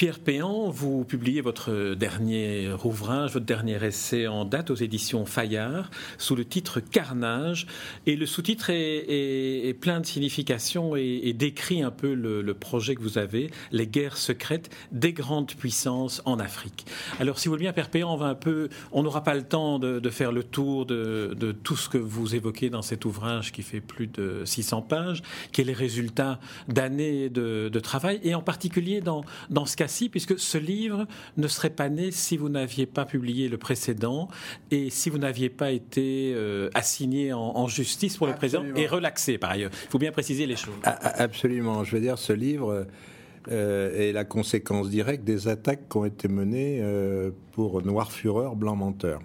Pierre Péan, vous publiez votre dernier ouvrage, votre dernier essai en date aux éditions Fayard, sous le titre Carnage. Et le sous-titre est, plein de significations et, décrit un peu le, projet que vous avez, les guerres secrètes des grandes puissances en Afrique. Alors, si vous voulez bien, Pierre Péan, on va un peu, on n'aura pas le temps de, faire le tour de, tout ce que vous évoquez dans cet ouvrage qui fait plus de 600 pages, qui est les résultats d'années de, travail, et en particulier dans, dans ce cas puisque ce livre ne serait pas né si vous n'aviez pas publié le précédent et si vous n'aviez pas été euh, assigné en, justice pour le président et relaxé par ailleurs. Il faut bien préciser les choses. Absolument. Je veux dire, ce livre euh, est la conséquence directe des attaques qui ont été menées euh, pour Noir Fureur, Blanc Menteur.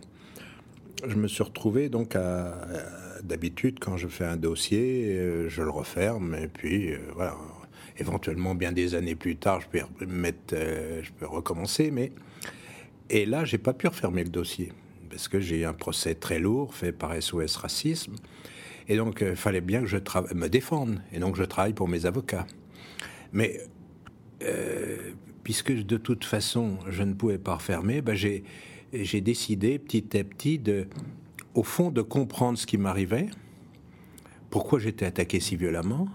Je me suis retrouvé donc à, d'habitude quand je fais un dossier, je le referme et puis voilà éventuellement bien des années plus tard, je peux mettre, euh, je peux recommencer, mais et là, j'ai pas pu refermer le dossier parce que j'ai un procès très lourd fait par SOS Racisme, et donc il euh, fallait bien que je me défende, et donc je travaille pour mes avocats. Mais euh, puisque de toute façon je ne pouvais pas refermer, ben j'ai décidé petit à petit au fond, de comprendre ce qui m'arrivait, pourquoi j'étais attaqué si violemment,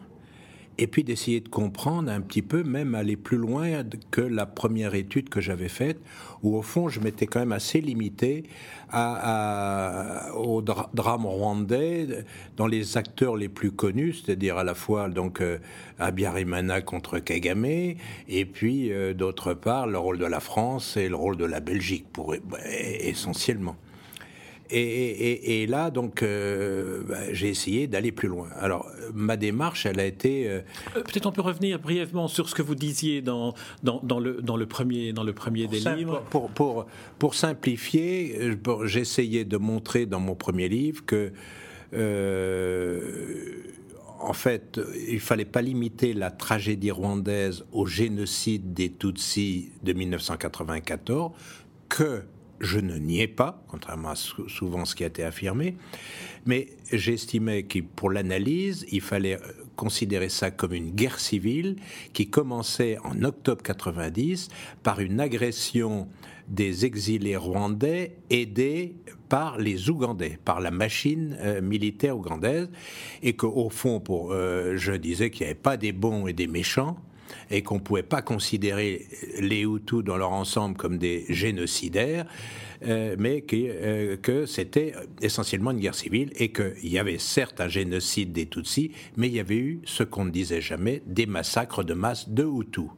et puis d'essayer de comprendre un petit peu, même aller plus loin que la première étude que j'avais faite, où au fond je m'étais quand même assez limité au drame rwandais dans les acteurs les plus connus, c'est-à-dire à la fois donc euh, Abiyarimana contre Kagame, et puis euh, d'autre part le rôle de la France et le rôle de la Belgique, pour, essentiellement. Et, là, donc, euh, bah, j'ai essayé d'aller plus loin. Alors, ma démarche, elle a été. Euh, euh, peut-être on peut revenir brièvement sur ce que vous disiez dans, dans, le, dans le premier, dans le premier des livres. Pour, pour, pour simplifier, j'essayais de montrer dans mon premier livre que. en fait, il fallait pas limiter la tragédie rwandaise au génocide des Tutsis de 1994, que je ne niais pas, contrairement à souvent ce qui a été affirmé, mais j'estimais que pour l'analyse, il fallait euh, considérer ça comme une guerre civile qui commençait en octobre 90 par une agression des exilés rwandais aidés par les Ougandais, par la machine euh, militaire ougandaise, et qu'au fond, pour, euh, je disais qu'il n'y avait pas des bons et des méchants, et qu'on ne pouvait pas considérer les Hutus dans leur ensemble comme des génocidaires, euh, mais euh, que c'était essentiellement une guerre civile et qu'il y avait certes un génocide des Tutsis, mais il y avait eu ce qu'on ne disait jamais, des massacres de masse de Hutus.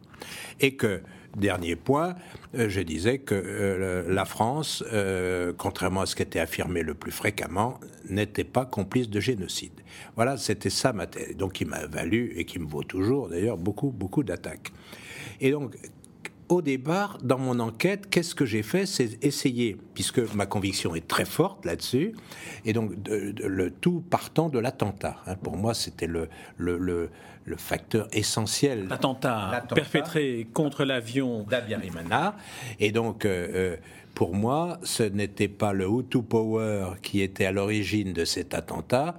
Et que Dernier point, euh, je disais que euh, la France, euh, contrairement à ce qui était affirmé le plus fréquemment, n'était pas complice de génocide. Voilà, c'était ça ma thèse. Donc, qui m'a valu et qui me vaut toujours d'ailleurs beaucoup, beaucoup d'attaques. Et donc, au départ, dans mon enquête, qu'est-ce que j'ai fait? C'est essayer, puisque ma conviction est très forte là-dessus, et donc le tout partant de l'attentat. Hein. pour moi, c'était le, le, facteur essentiel. L'attentat perpétré contre l'avion d'Abiyarimana. Et donc, euh, euh, pour moi, ce n'était pas le Hutu Power qui était à l'origine de cet attentat,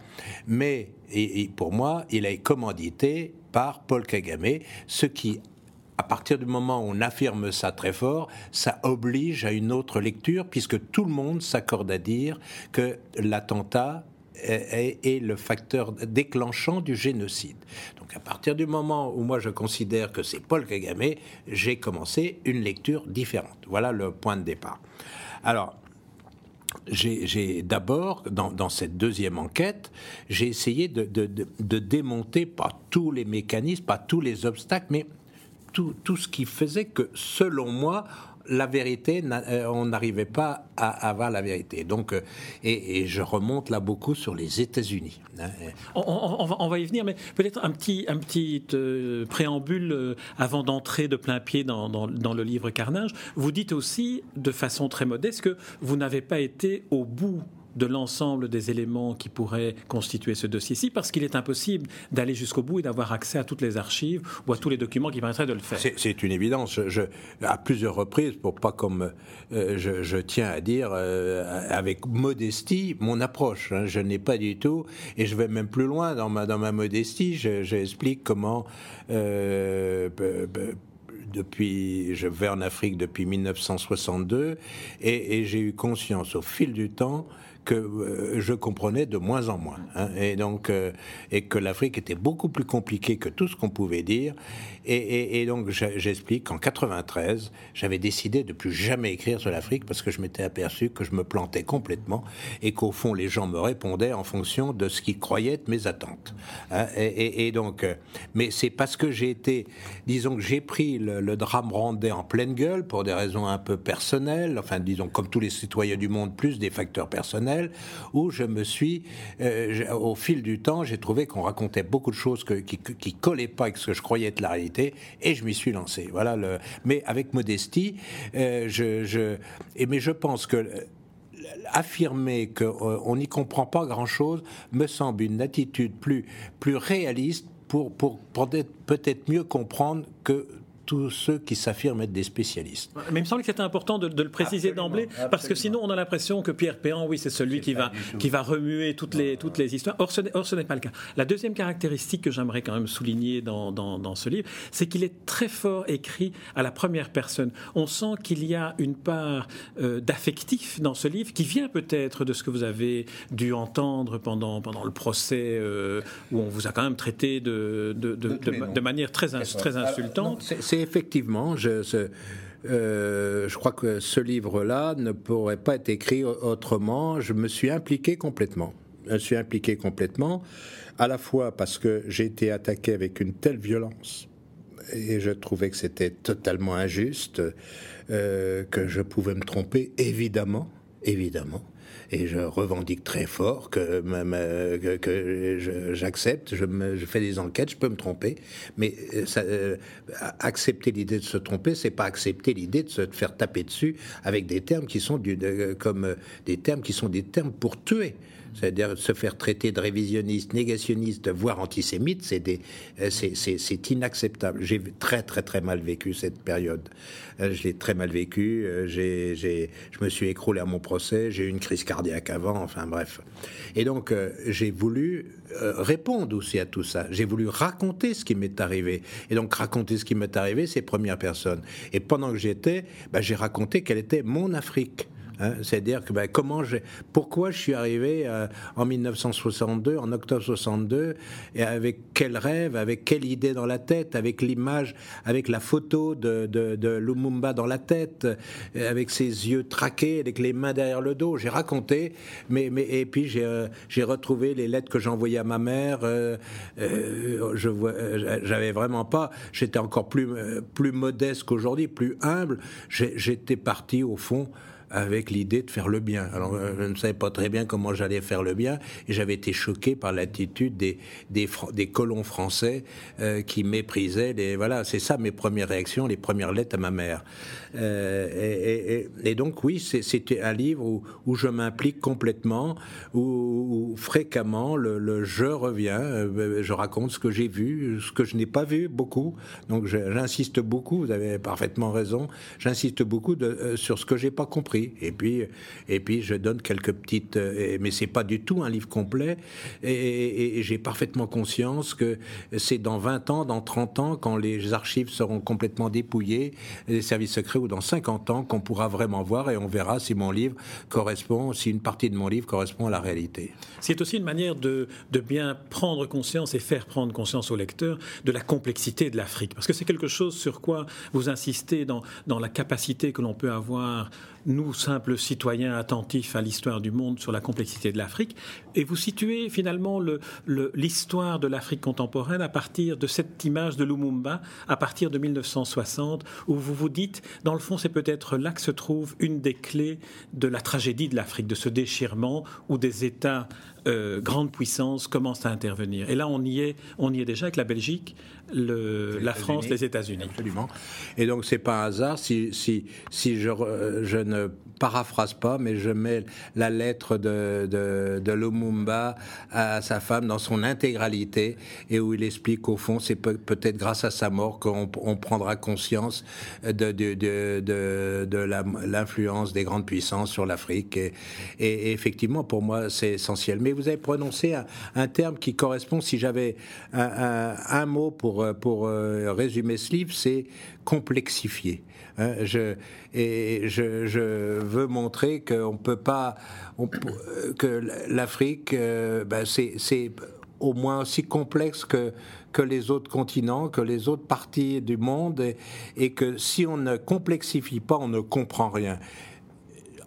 mais et pour moi, il est commandité par Paul Kagame, ce qui à partir du moment où on affirme ça très fort, ça oblige à une autre lecture, puisque tout le monde s'accorde à dire que l'attentat est, le facteur déclenchant du génocide. Donc à partir du moment où moi je considère que c'est Paul Kagame, j'ai commencé une lecture différente. Voilà le point de départ. Alors, j'ai d'abord, dans, cette deuxième enquête, j'ai essayé de, de, démonter pas tous les mécanismes, pas tous les obstacles, mais tout, tout ce qui faisait que, selon moi, la vérité, euh, on n'arrivait pas à avoir la vérité. Donc, euh, et, je remonte là beaucoup sur les États-Unis. Hein. On, va, y venir, mais peut-être un petit, un petit euh, préambule avant d'entrer de plein pied dans, dans, le livre Carnage. Vous dites aussi, de façon très modeste, que vous n'avez pas été au bout de l'ensemble des éléments qui pourraient constituer ce dossier-ci, parce qu'il est impossible d'aller jusqu'au bout et d'avoir accès à toutes les archives ou à tous les documents qui permettraient de le faire. C'est une évidence. À plusieurs reprises, pour pas comme euh, je, tiens à dire euh, avec modestie mon approche. Hein. je n'ai pas du tout, et je vais même plus loin dans ma, dans ma modestie. J'explique comment. Euh, depuis, je vais en Afrique depuis 1962 et, et j'ai eu conscience au fil du temps que euh, je comprenais de moins en moins. Hein, et donc, euh, et que l'Afrique était beaucoup plus compliquée que tout ce qu'on pouvait dire. Et, donc, j'explique qu'en 93, j'avais décidé de plus jamais écrire sur l'Afrique parce que je m'étais aperçu que je me plantais complètement et qu'au fond, les gens me répondaient en fonction de ce qu'ils croyaient être mes attentes. Hein, et, donc, euh, mais c'est parce que j'ai été, disons que j'ai pris le, le drame rwandais en pleine gueule pour des raisons un peu personnelles, enfin, disons, comme tous les citoyens du monde, plus des facteurs personnels où je me suis, euh, au fil du temps, j'ai trouvé qu'on racontait beaucoup de choses qui, qui collaient pas avec ce que je croyais être la réalité, et je m'y suis lancé. Voilà. Mais avec modestie, euh, je, mais je pense que affirmer qu'on n'y comprend pas grand-chose me semble une attitude plus, réaliste pour, pour peut-être mieux comprendre que tous ceux qui s'affirment être des spécialistes. Mais il me semble que c'était important de, le préciser d'emblée, parce que sinon on a l'impression que Pierre Péan, oui, c'est celui qui va, qui va remuer toutes les, toutes les histoires. Or, ce n'est pas le cas. La deuxième caractéristique que j'aimerais quand même souligner dans, dans, ce livre, c'est qu'il est très fort écrit à la première personne. On sent qu'il y a une part euh, d'affectif dans ce livre qui vient peut-être de ce que vous avez dû entendre pendant, pendant le procès, euh, où on vous a quand même traité de, de, de, manière très, très insultante c'est effectivement, je, euh, je crois que ce livre-là ne pourrait pas être écrit autrement. Je me suis impliqué complètement. Je suis impliqué complètement, à la fois parce que j'ai été attaqué avec une telle violence et je trouvais que c'était totalement injuste, euh, que je pouvais me tromper, évidemment, évidemment et je revendique très fort que, que, j'accepte, je, fais des enquêtes, je peux me tromper, mais euh, euh, accepter l'idée de se tromper, c'est pas accepter l'idée de se faire taper dessus avec des termes qui sont comme des termes qui sont des termes pour tuer c'est-à-dire se faire traiter de révisionniste, négationniste, voire antisémite, euh, c'est inacceptable. J'ai très très très mal vécu cette période. Euh, je l'ai très mal vécu. Euh, je me suis écroulé à mon procès. J'ai eu une crise cardiaque avant. Enfin bref. Et donc j'ai voulu répondre aussi à tout ça. J'ai voulu raconter ce qui m'est arrivé. Et donc raconter ce qui m'est arrivé, c'est première personne. Et pendant que j'étais, bah, j'ai raconté quelle était mon Afrique. Hein, c'est-à-dire que ben, comment j'ai, pourquoi je suis arrivé euh, en 1962, en octobre 62, et avec quel rêve, avec quelle idée dans la tête, avec l'image, avec la photo de, Lumumba dans la tête, euh, avec ses yeux traqués, avec les mains derrière le dos. J'ai raconté, mais, et puis j'ai, euh, j'ai retrouvé les lettres que j'envoyais à ma mère. je j'avais vraiment pas. J'étais encore plus modeste qu'aujourd'hui, plus humble. j'étais parti au fond avec l'idée de faire le bien. Alors, euh, je ne savais pas très bien comment j'allais faire le bien, et j'avais été choqué par l'attitude des, des, colons français euh, qui méprisaient. Voilà, c'est ça mes premières réactions, les premières lettres à ma mère. Euh, et, donc, oui, c'était un livre où, je m'implique complètement, où, fréquemment le, je reviens, je raconte ce que j'ai vu, ce que je n'ai pas vu beaucoup. Donc, j'insiste beaucoup, vous avez parfaitement raison, j'insiste beaucoup sur ce que j'ai pas compris. Et puis, et puis je donne quelques petites, euh, mais c'est pas du tout un livre complet. Et, j'ai parfaitement conscience que c'est dans 20 ans, dans 30 ans, quand les archives seront complètement dépouillées, les services secrets, ou dans 50 ans, qu'on pourra vraiment voir et on verra si mon livre correspond, si une partie de mon livre correspond à la réalité. C'est aussi une manière de, de bien prendre conscience et faire prendre conscience au lecteur de la complexité de l'Afrique. Parce que c'est quelque chose sur quoi vous insistez dans, dans la capacité que l'on peut avoir nous, simples citoyens attentifs à l'histoire du monde sur la complexité de l'Afrique, et vous situez finalement l'histoire de l'Afrique contemporaine à partir de cette image de Lumumba, à partir de 1960, où vous vous dites, dans le fond, c'est peut-être là que se trouve une des clés de la tragédie de l'Afrique, de ce déchirement où des États euh, grandes puissances commencent à intervenir. Et là, on y est, on y est déjà avec la Belgique, le, la France, les États-Unis. Absolument. Et donc, c'est pas un hasard si, si, si je, je ne paraphrase pas, mais je mets la lettre de, de, Lumumba à sa femme dans son intégralité et où il explique qu'au fond, c'est peut-être grâce à sa mort qu'on on prendra conscience de, de, de, de l'influence des grandes puissances sur l'Afrique. Et, effectivement, pour moi, c'est essentiel. Mais vous avez prononcé un, un terme qui correspond, si j'avais un, mot pour pour, pour résumer ce livre, c'est complexifier. Hein. je, et je, veux montrer qu'on peut pas, que l'Afrique, ben c'est au moins aussi complexe que, que les autres continents, que les autres parties du monde, et, que si on ne complexifie pas, on ne comprend rien.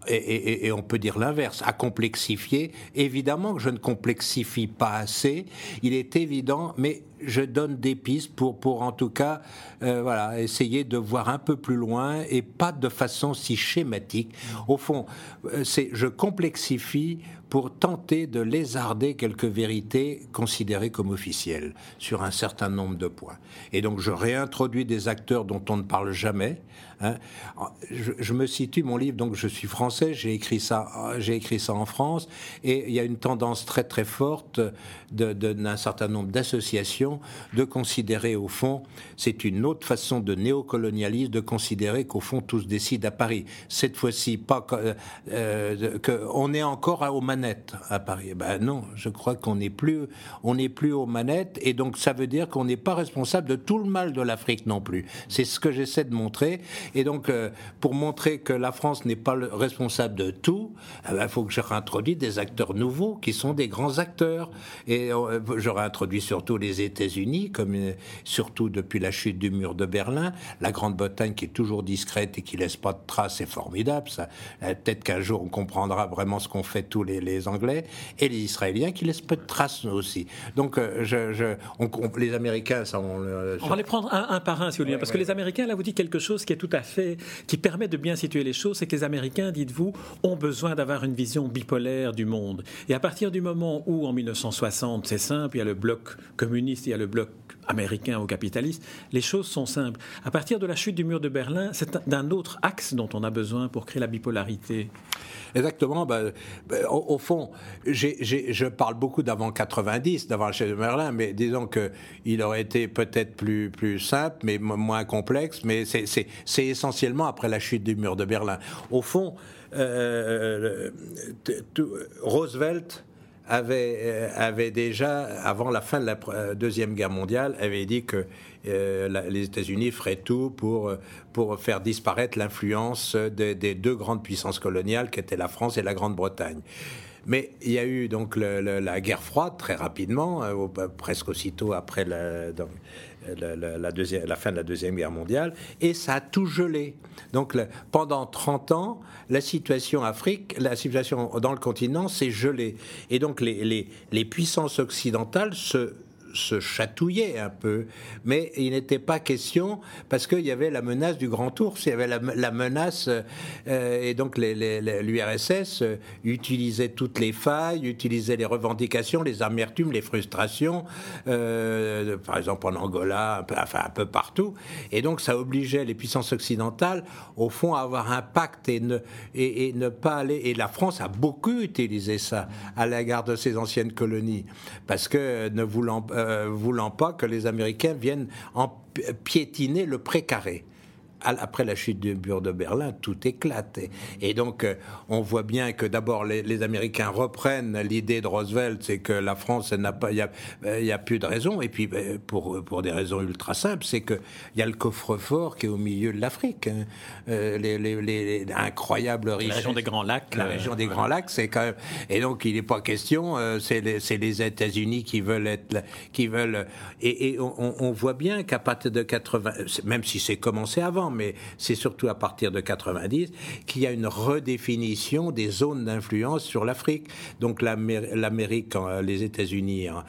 Et, et, on peut dire l'inverse, à complexifier. Évidemment que je ne complexifie pas assez, il est évident, mais je donne des pistes pour, pour en tout cas, euh, voilà, essayer de voir un peu plus loin et pas de façon si schématique. Au fond, euh, je complexifie pour tenter de lézarder quelques vérités considérées comme officielles sur un certain nombre de points. Et donc je réintroduis des acteurs dont on ne parle jamais. Hein. Je, me situe, mon livre, donc je suis français, j'ai écrit ça, écrit ça en France, et il y a une tendance très très forte d'un certain nombre d'associations de considérer au fond, c'est une autre façon de néocolonialisme, de considérer qu'au fond tout se décide à Paris. Cette fois-ci, pas euh, euh qu'on est encore aux à Paris. Ben non, je crois qu'on n'est plus, on n'est plus aux manettes, et donc ça veut dire qu'on n'est pas responsable de tout le mal de l'Afrique non plus. C'est ce que j'essaie de montrer. Et donc, euh, pour montrer que la France n'est pas le responsable de tout, il eh ben, faut que je réintroduise des acteurs nouveaux qui sont des grands acteurs. Et euh, je réintroduis surtout les États-Unis, comme euh, surtout depuis la chute du mur de Berlin, la Grande-Bretagne qui est toujours discrète et qui laisse pas de traces, c'est formidable. Ça, peut-être qu'un jour on comprendra vraiment ce qu'ont fait tous les, Anglais et les Israéliens qui laissent peu de traces aussi. Donc, je, les Américains, ça, on, on va les prendre un, par un, si vous voulez, parce que les Américains, là, vous dites quelque chose qui est tout à fait, qui permet de bien situer les choses, c'est que les Américains, dites-vous, ont besoin d'avoir une vision bipolaire du monde. Et à partir du moment où, en 1960, c'est simple, il y a le bloc communiste, il y a le bloc américain ou capitaliste, les choses sont simples. À partir de la chute du mur de Berlin, c'est d'un autre axe dont on a besoin pour créer la bipolarité. Exactement. Ben, ben, au, fond, je parle beaucoup d'avant 90, d'avant la chute de Berlin, mais disons qu'il aurait été peut-être plus, plus simple, mais moins complexe, mais c'est essentiellement après la chute du mur de Berlin. Au fond, euh, Roosevelt avait, euh, avait déjà, avant la fin de la euh, Deuxième Guerre mondiale, avait dit que euh, les États-Unis feraient tout pour, pour faire disparaître l'influence des, deux grandes puissances coloniales qui étaient la France et la Grande-Bretagne. Mais il y a eu donc la guerre froide très rapidement, presque aussitôt après la, la, deuxième, la fin de la Deuxième Guerre mondiale, et ça a tout gelé. Donc pendant 30 ans, la situation Afrique, la situation dans le continent s'est gelée. Et donc les, les, les puissances occidentales se se chatouillait un peu, mais il n'était pas question parce qu'il y avait la menace du grand ours, il y avait la, menace euh, et donc l'URSS euh, utilisait toutes les failles, utilisait les revendications, les amertumes, les frustrations, euh, par exemple en Angola, un peu, enfin un peu partout, et donc ça obligeait les puissances occidentales au fond à avoir un pacte et ne, et, et ne pas aller. Et la France a beaucoup utilisé ça à l'égard de ses anciennes colonies. Parce que ne voulant euh, voulant pas que les Américains viennent en piétiner le précaré après la chute du mur de Berlin, tout éclate. Et, donc, euh, on voit bien que d'abord, les, Américains reprennent l'idée de Roosevelt, c'est que la France n'a pas, il n'y a, plus de raison. Et puis, ben, pour, pour des raisons ultra simples, c'est qu'il y a le coffre-fort qui est au milieu de l'Afrique. Hein. Euh, les, les, incroyables richesses. La région des Grands Lacs. La région des Grands Lacs, c'est quand même. Et donc, il n'est pas question, euh, c'est les, États-Unis qui veulent être. Qui veulent, et, on, on, voit bien qu'à partir de 80, même si c'est commencé avant, mais c'est surtout à partir de 90 qu'il y a une redéfinition des zones d'influence sur l'Afrique. Donc l'Amérique, les États-Unis en,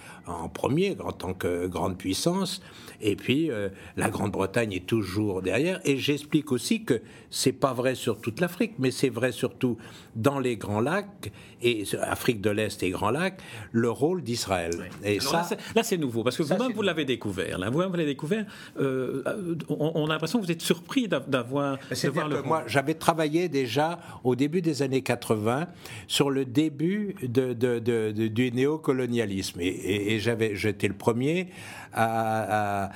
premier, en tant que grande puissance, et puis euh, la Grande-Bretagne est toujours derrière. Et j'explique aussi que c'est pas vrai sur toute l'Afrique, mais c'est vrai surtout dans les Grands Lacs et Afrique de l'Est et Grands Lacs, le rôle d'Israël. Et ça, là, c'est nouveau parce que vous-même vous l'avez découvert. Là, vous-même vous l'avez découvert. Euh, on, a l'impression que vous êtes surpris d'avoir. C'est le moi, j'avais travaillé déjà au début des années 80 sur le début de, du néocolonialisme et, et, j'avais, j'étais le premier à à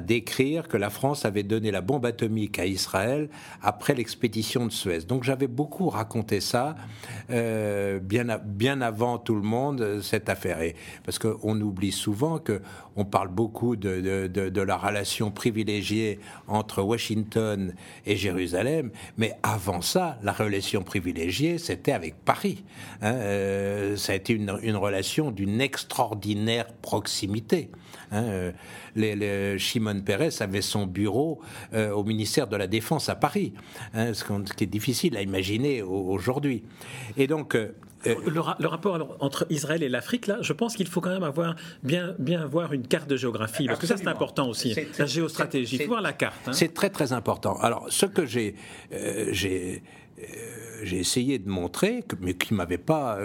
décrire que la France avait donné la bombe atomique à Israël après l'expédition de Suez. Donc j'avais beaucoup raconté ça euh, bien, bien avant tout le monde, cette affaire. Et, parce qu'on oublie souvent que on parle beaucoup de, de, la relation privilégiée entre Washington et Jérusalem, mais avant ça, la relation privilégiée, c'était avec Paris. Hein, euh, ça a été une, une relation d'une extraordinaire proximité. Hein, euh, Shimon Peres avait son bureau euh, au ministère de la Défense à Paris, hein, ce, qui est difficile à imaginer aujourd'hui. Et donc, euh, le, rapport entre Israël et l'Afrique, là, je pense qu'il faut quand même avoir bien, bien avoir une carte de géographie, parce que ça c'est important aussi, la géostratégie. Il faut voir la carte. Hein. C'est très très important. Alors, ce que j'ai j'ai essayé de montrer, mais qui m'avait pas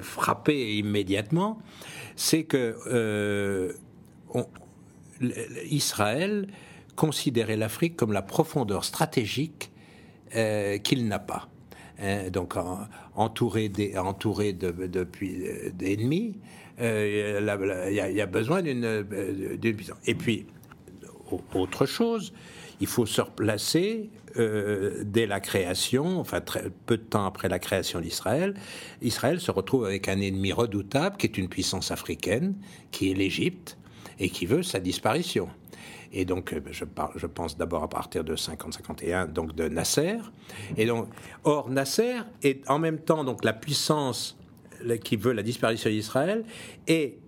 frappé immédiatement, c'est que euh, Israël considérait l'Afrique comme la profondeur stratégique euh, qu'il n'a pas. Hein, donc entouré d'ennemis, il y, a besoin d'une Et puis, autre chose, il faut se replacer euh, dès la création, enfin peu de temps après la création d'Israël. Israël se retrouve avec un ennemi redoutable qui est une puissance africaine, qui est l'Égypte, et qui veut sa disparition. Et donc, euh, je, je pense d'abord à partir de 50-51, donc de Nasser. Et donc, or, Nasser est en même temps donc la puissance qui veut la disparition d'Israël et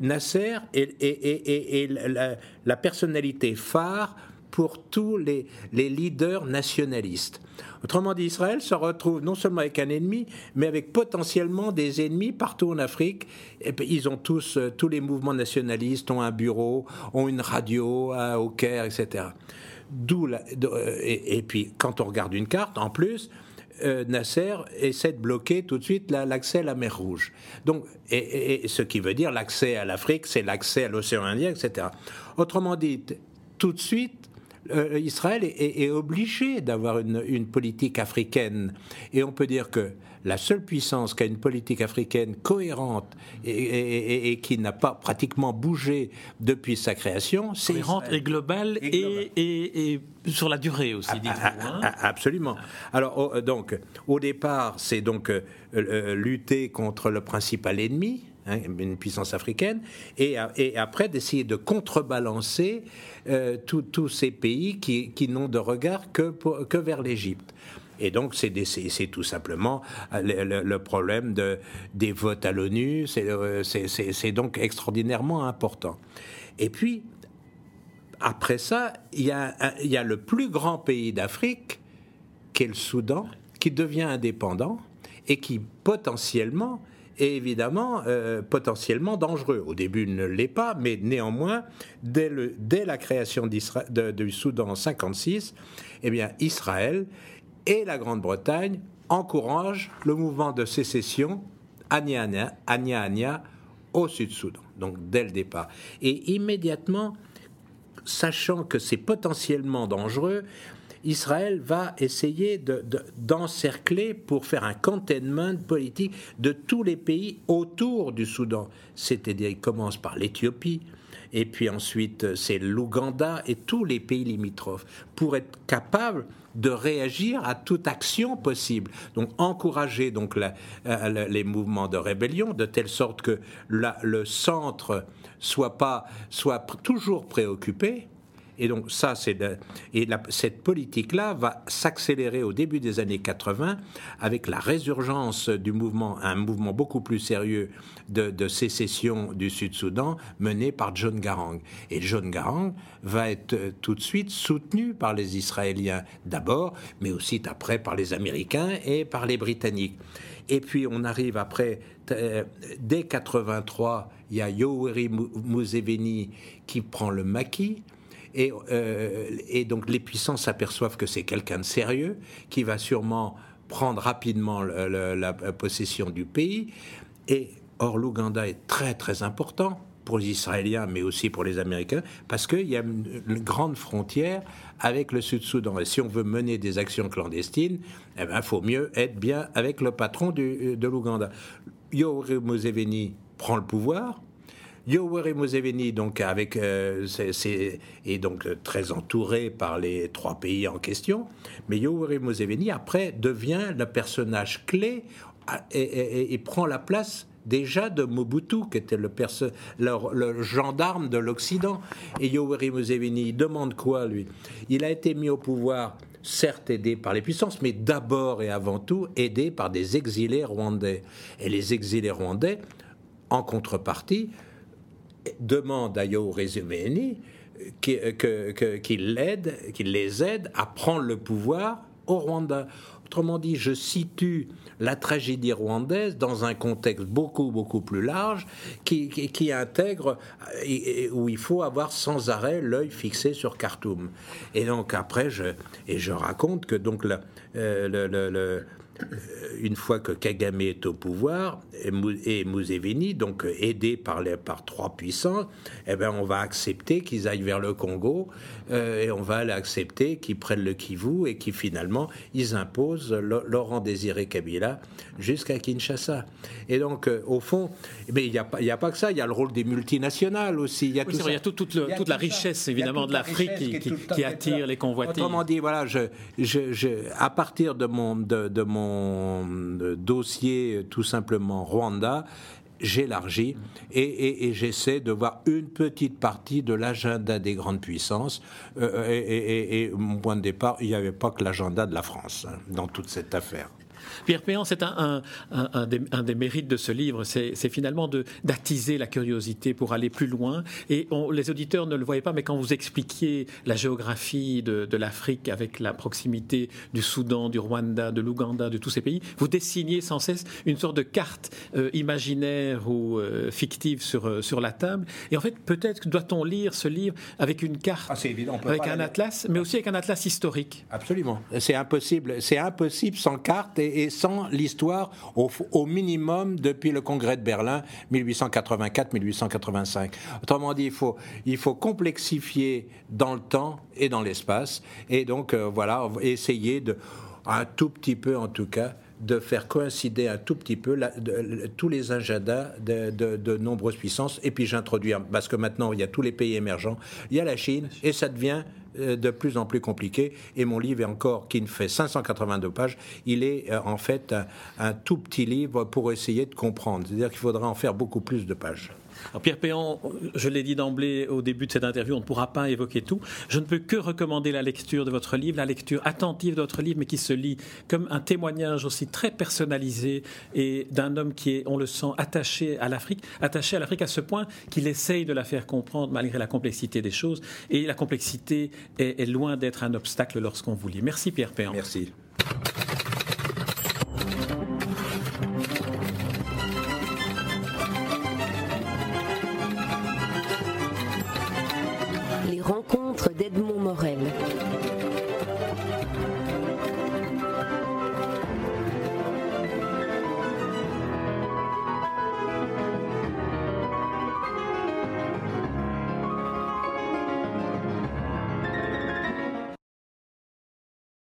Nasser est, la, personnalité phare pour tous les, leaders nationalistes. Autrement dit, Israël se retrouve non seulement avec un ennemi, mais avec potentiellement des ennemis partout en Afrique. Et ils ont tous, euh, tous les mouvements nationalistes ont un bureau, ont une radio au Caire, etc. D'où euh, et, puis quand on regarde une carte, en plus, euh, Nasser essaie de bloquer tout de suite l'accès à la mer Rouge. Donc, et, ce qui veut dire l'accès à l'Afrique, c'est l'accès à l'océan Indien, etc. Autrement dit, tout de suite, euh, Israël est, obligé d'avoir une, politique africaine. Et on peut dire que la seule puissance qui a une politique africaine cohérente et, qui n'a pas pratiquement bougé depuis sa création, c'est cohérente et globale et, sur la durée aussi. Ah, ah, hein. ah, absolument. Alors donc au départ, c'est donc euh, euh, lutter contre le principal ennemi, hein, une puissance africaine, et, après d'essayer de contrebalancer euh, tous ces pays qui, n'ont de regard que, vers l'Égypte. Et donc, c'est tout simplement euh, le, problème de, des votes à l'ONU, euh, c'est donc extraordinairement important. Et puis, après ça, il y a, il y a le plus grand pays d'Afrique, qui est le Soudan, qui devient indépendant et qui potentiellement est évidemment euh, potentiellement dangereux. Au début, ne l'est pas, mais néanmoins, dès, le, dès la création du Soudan en 56, eh bien, Israël et la Grande-Bretagne encouragent le mouvement de sécession Anya-Anya au Sud-Soudan, donc dès le départ. Et immédiatement, sachant que c'est potentiellement dangereux, Israël va essayer d'encercler pour faire un containment politique de tous les pays autour du Soudan. C'est-à-dire, il commence par l'Éthiopie, et puis ensuite c'est l'Ouganda et tous les pays limitrophes, pour être capable de réagir à toute action possible. Donc encourager donc euh, les mouvements de rébellion de telle sorte que le centre soit pas soit toujours préoccupé et donc ça, c'est et cette politique-là va s'accélérer au début des années 80 avec la résurgence du mouvement, un mouvement beaucoup plus sérieux de, sécession du Sud-Soudan mené par John Garang. Et John Garang va être euh, tout de suite soutenu par les Israéliens d'abord, mais aussi après par les Américains et par les Britanniques. Et puis on arrive après, euh, dès 83, il y a Yoweri Museveni qui prend le maquis euh, et, donc les puissances s'aperçoivent que c'est quelqu'un de sérieux qui va sûrement prendre rapidement la possession du pays. Et or, l'Ouganda est très très important pour les Israéliens, mais aussi pour les Américains, parce qu'il y a une, grande frontière avec le Sud-Soudan. Et si on veut mener des actions clandestines, il eh ben, faut mieux être bien avec le patron de l'Ouganda. Yoweri Museveni prend le pouvoir, Yoweri Museveni, donc avec, euh, est, donc très entouré par les trois pays en question, mais Yoweri Museveni après devient le personnage clé et, prend la place déjà de Mobutu, qui était le, gendarme de l'Occident. Et Yoweri Museveni demande quoi, lui? Il a été mis au pouvoir certes aidé par les puissances, mais d'abord et avant tout aidé par des exilés rwandais. Et les exilés rwandais, en contrepartie, demandent à Yoweri Museveni qu'il les aide à prendre le pouvoir au Rwanda. Autrement dit, je situe la tragédie rwandaise dans un contexte beaucoup, beaucoup plus large qui, intègre, où il faut avoir sans arrêt l'œil fixé sur Khartoum. Et donc après, je, raconte que donc euh, le euh, une fois que Kagame est au pouvoir et Museveni, donc aidé par, les, par trois puissances, eh ben on va accepter qu'ils aillent vers le Congo euh, et on va accepter qu'ils prennent le Kivu et qui finalement ils imposent Laurent Désiré Kabila jusqu'à Kinshasa. Et donc euh, au fond, mais il n'y a, pas, a pas que ça, il y a le rôle des multinationales aussi. Il y a, tout toute, la richesse évidemment de l'Afrique qui, attire les convoitises. Autrement dit, voilà, je, je, à partir de mon, de mon dossier tout simplement Rwanda, j'élargis et, j'essaie de voir une petite partie de l'agenda des grandes puissances. Euh, et, et, mon point de départ, il n'y avait pas que l'agenda de la France hein, dans toute cette affaire. Pierre Péan, c'est un, des, mérites de ce livre, c'est finalement d'attiser la curiosité pour aller plus loin. Et les auditeurs ne le voyaient pas, mais quand vous expliquiez la géographie de, l'Afrique avec la proximité du Soudan, du Rwanda, de l'Ouganda, de tous ces pays, vous dessiniez sans cesse une sorte de carte euh, imaginaire ou euh, fictive sur, euh, sur la table. Et en fait, peut-être doit-on lire ce livre avec une carte, ah, évident, avec un atlas, mais aussi avec un atlas historique. Absolument. C'est impossible. C'est impossible sans carte et et sans l'histoire au, minimum depuis le congrès de Berlin 1884-1885. Autrement dit, il faut, il faut complexifier dans le temps et dans l'espace et donc euh, voilà, essayer de un tout petit peu en tout cas de faire coïncider un tout petit peu tous les agendas de, de, nombreuses puissances. Et puis j'introduis, parce que maintenant il y a tous les pays émergents, il y a la Chine, et ça devient de plus en plus compliqué. Et mon livre est encore, qui ne fait 582 pages, il est euh, en fait un tout petit livre pour essayer de comprendre. C'est-à-dire qu'il faudra en faire beaucoup plus de pages. Pierre Péan, je l'ai dit d'emblée au début de cette interview, on ne pourra pas évoquer tout. Je ne peux que recommander la lecture de votre livre, la lecture attentive de votre livre, mais qui se lit comme un témoignage aussi très personnalisé et d'un homme qui est, on le sent, attaché à l'Afrique, attaché à l'Afrique à ce point qu'il essaye de la faire comprendre malgré la complexité des choses. Et la complexité est, est loin d'être un obstacle lorsqu'on vous lit. Merci Pierre Péan. Merci.